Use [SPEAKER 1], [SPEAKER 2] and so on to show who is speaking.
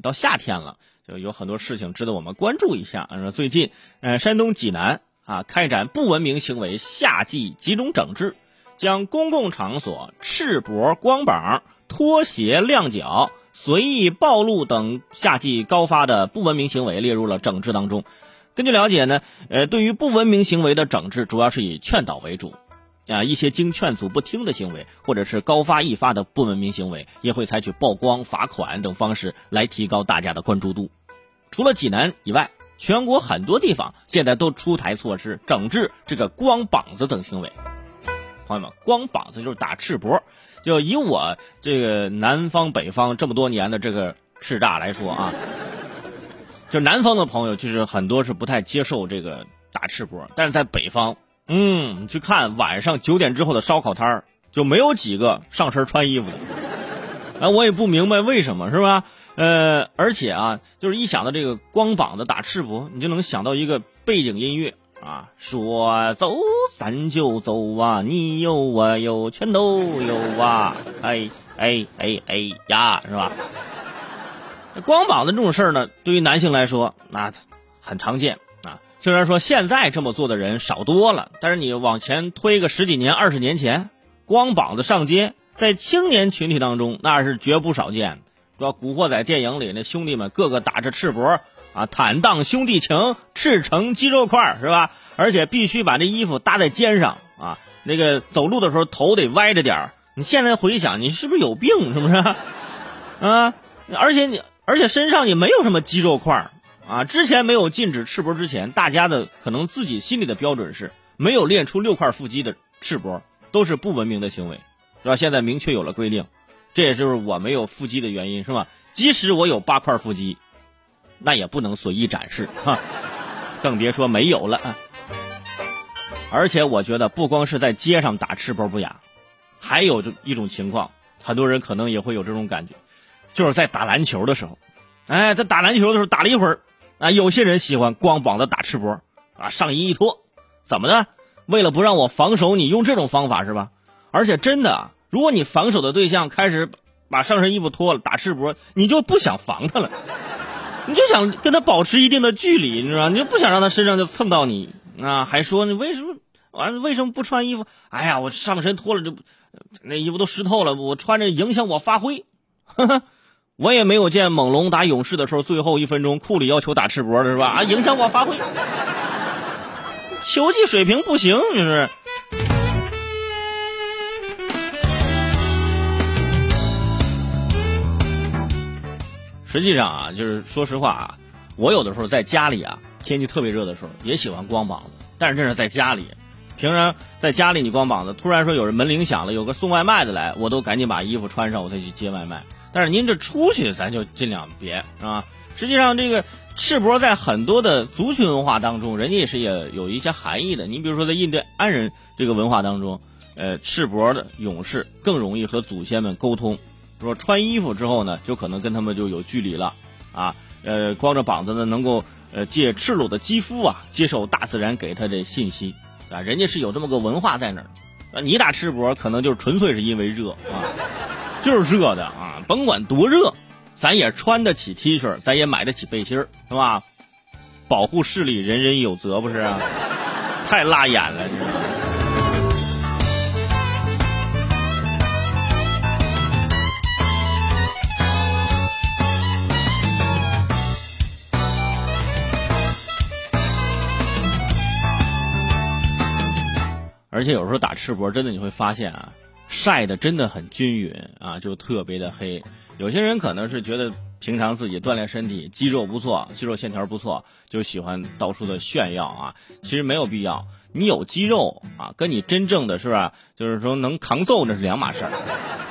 [SPEAKER 1] 到夏天了，就有很多事情值得我们关注一下。说最近，呃，山东济南啊开展不文明行为夏季集中整治，将公共场所赤膊、光膀、拖鞋、亮脚、随意暴露等夏季高发的不文明行为列入了整治当中。根据了解呢，呃，对于不文明行为的整治，主要是以劝导为主。啊，一些经劝阻不听的行为，或者是高发易发的不文明行为，也会采取曝光、罚款等方式来提高大家的关注度。除了济南以外，全国很多地方现在都出台措施整治这个光膀子等行为。朋友们，光膀子就是打赤膊。就以我这个南方北方这么多年的这个叱咤来说啊，就南方的朋友就是很多是不太接受这个打赤膊，但是在北方。嗯，你去看晚上九点之后的烧烤摊儿，就没有几个上身穿衣服的。哎，我也不明白为什么，是吧？呃，而且啊，就是一想到这个光膀子打赤膊，你就能想到一个背景音乐啊，说走咱就走啊，你有我有全都有啊，哎哎哎哎呀，是吧？光膀子这种事儿呢，对于男性来说，那很常见。虽然说现在这么做的人少多了，但是你往前推个十几年、二十年前，光膀子上街，在青年群体当中那是绝不少见。说古惑仔电影里那兄弟们个个打着赤膊啊，坦荡兄弟情，赤诚肌肉块是吧？而且必须把这衣服搭在肩上啊，那个走路的时候头得歪着点你现在回想，你是不是有病？是不是？啊，而且你，而且身上也没有什么肌肉块啊，之前没有禁止赤膊之前，大家的可能自己心里的标准是没有练出六块腹肌的赤膊都是不文明的行为，是吧？现在明确有了规定，这也就是我没有腹肌的原因，是吧？即使我有八块腹肌，那也不能随意展示哈，更别说没有了。而且我觉得，不光是在街上打赤膊不雅，还有一种情况，很多人可能也会有这种感觉，就是在打篮球的时候，哎，在打篮球的时候打了一会儿。啊，有些人喜欢光膀子打赤膊，啊，上衣一脱，怎么的？为了不让我防守你，用这种方法是吧？而且真的，如果你防守的对象开始把上身衣服脱了打赤膊，你就不想防他了，你就想跟他保持一定的距离，你知道你就不想让他身上就蹭到你啊？还说你为什么完为什么不穿衣服？哎呀，我上身脱了就那衣服都湿透了，我穿着影响我发挥。呵呵。我也没有见猛龙打勇士的时候，最后一分钟库里要求打赤膊的是吧？啊，影响我发挥，球技水平不行，就是。实际上啊，就是说实话啊，我有的时候在家里啊，天气特别热的时候，也喜欢光膀子。但是这是在家里，平常在家里你光膀子，突然说有人门铃响了，有个送外卖的来，我都赶紧把衣服穿上，我再去接外卖。但是您这出去，咱就尽量别，是吧？实际上，这个赤膊在很多的族群文化当中，人家也是也有一些含义的。你比如说，在印第安人这个文化当中，呃，赤膊的勇士更容易和祖先们沟通。说穿衣服之后呢，就可能跟他们就有距离了，啊，呃，光着膀子呢，能够呃借赤裸的肌肤啊，接受大自然给他的信息，啊，人家是有这么个文化在那儿。啊，你打赤膊可能就是纯粹是因为热啊，就是热的啊。甭管多热，咱也穿得起 T 恤，咱也买得起背心儿，是吧？保护视力，人人有责，不是？太辣眼了？而且有时候打赤膊，真的你会发现啊。晒的真的很均匀啊，就特别的黑。有些人可能是觉得平常自己锻炼身体，肌肉不错，肌肉线条不错，就喜欢到处的炫耀啊。其实没有必要，你有肌肉啊，跟你真正的是吧，就是说能扛揍那是两码事儿。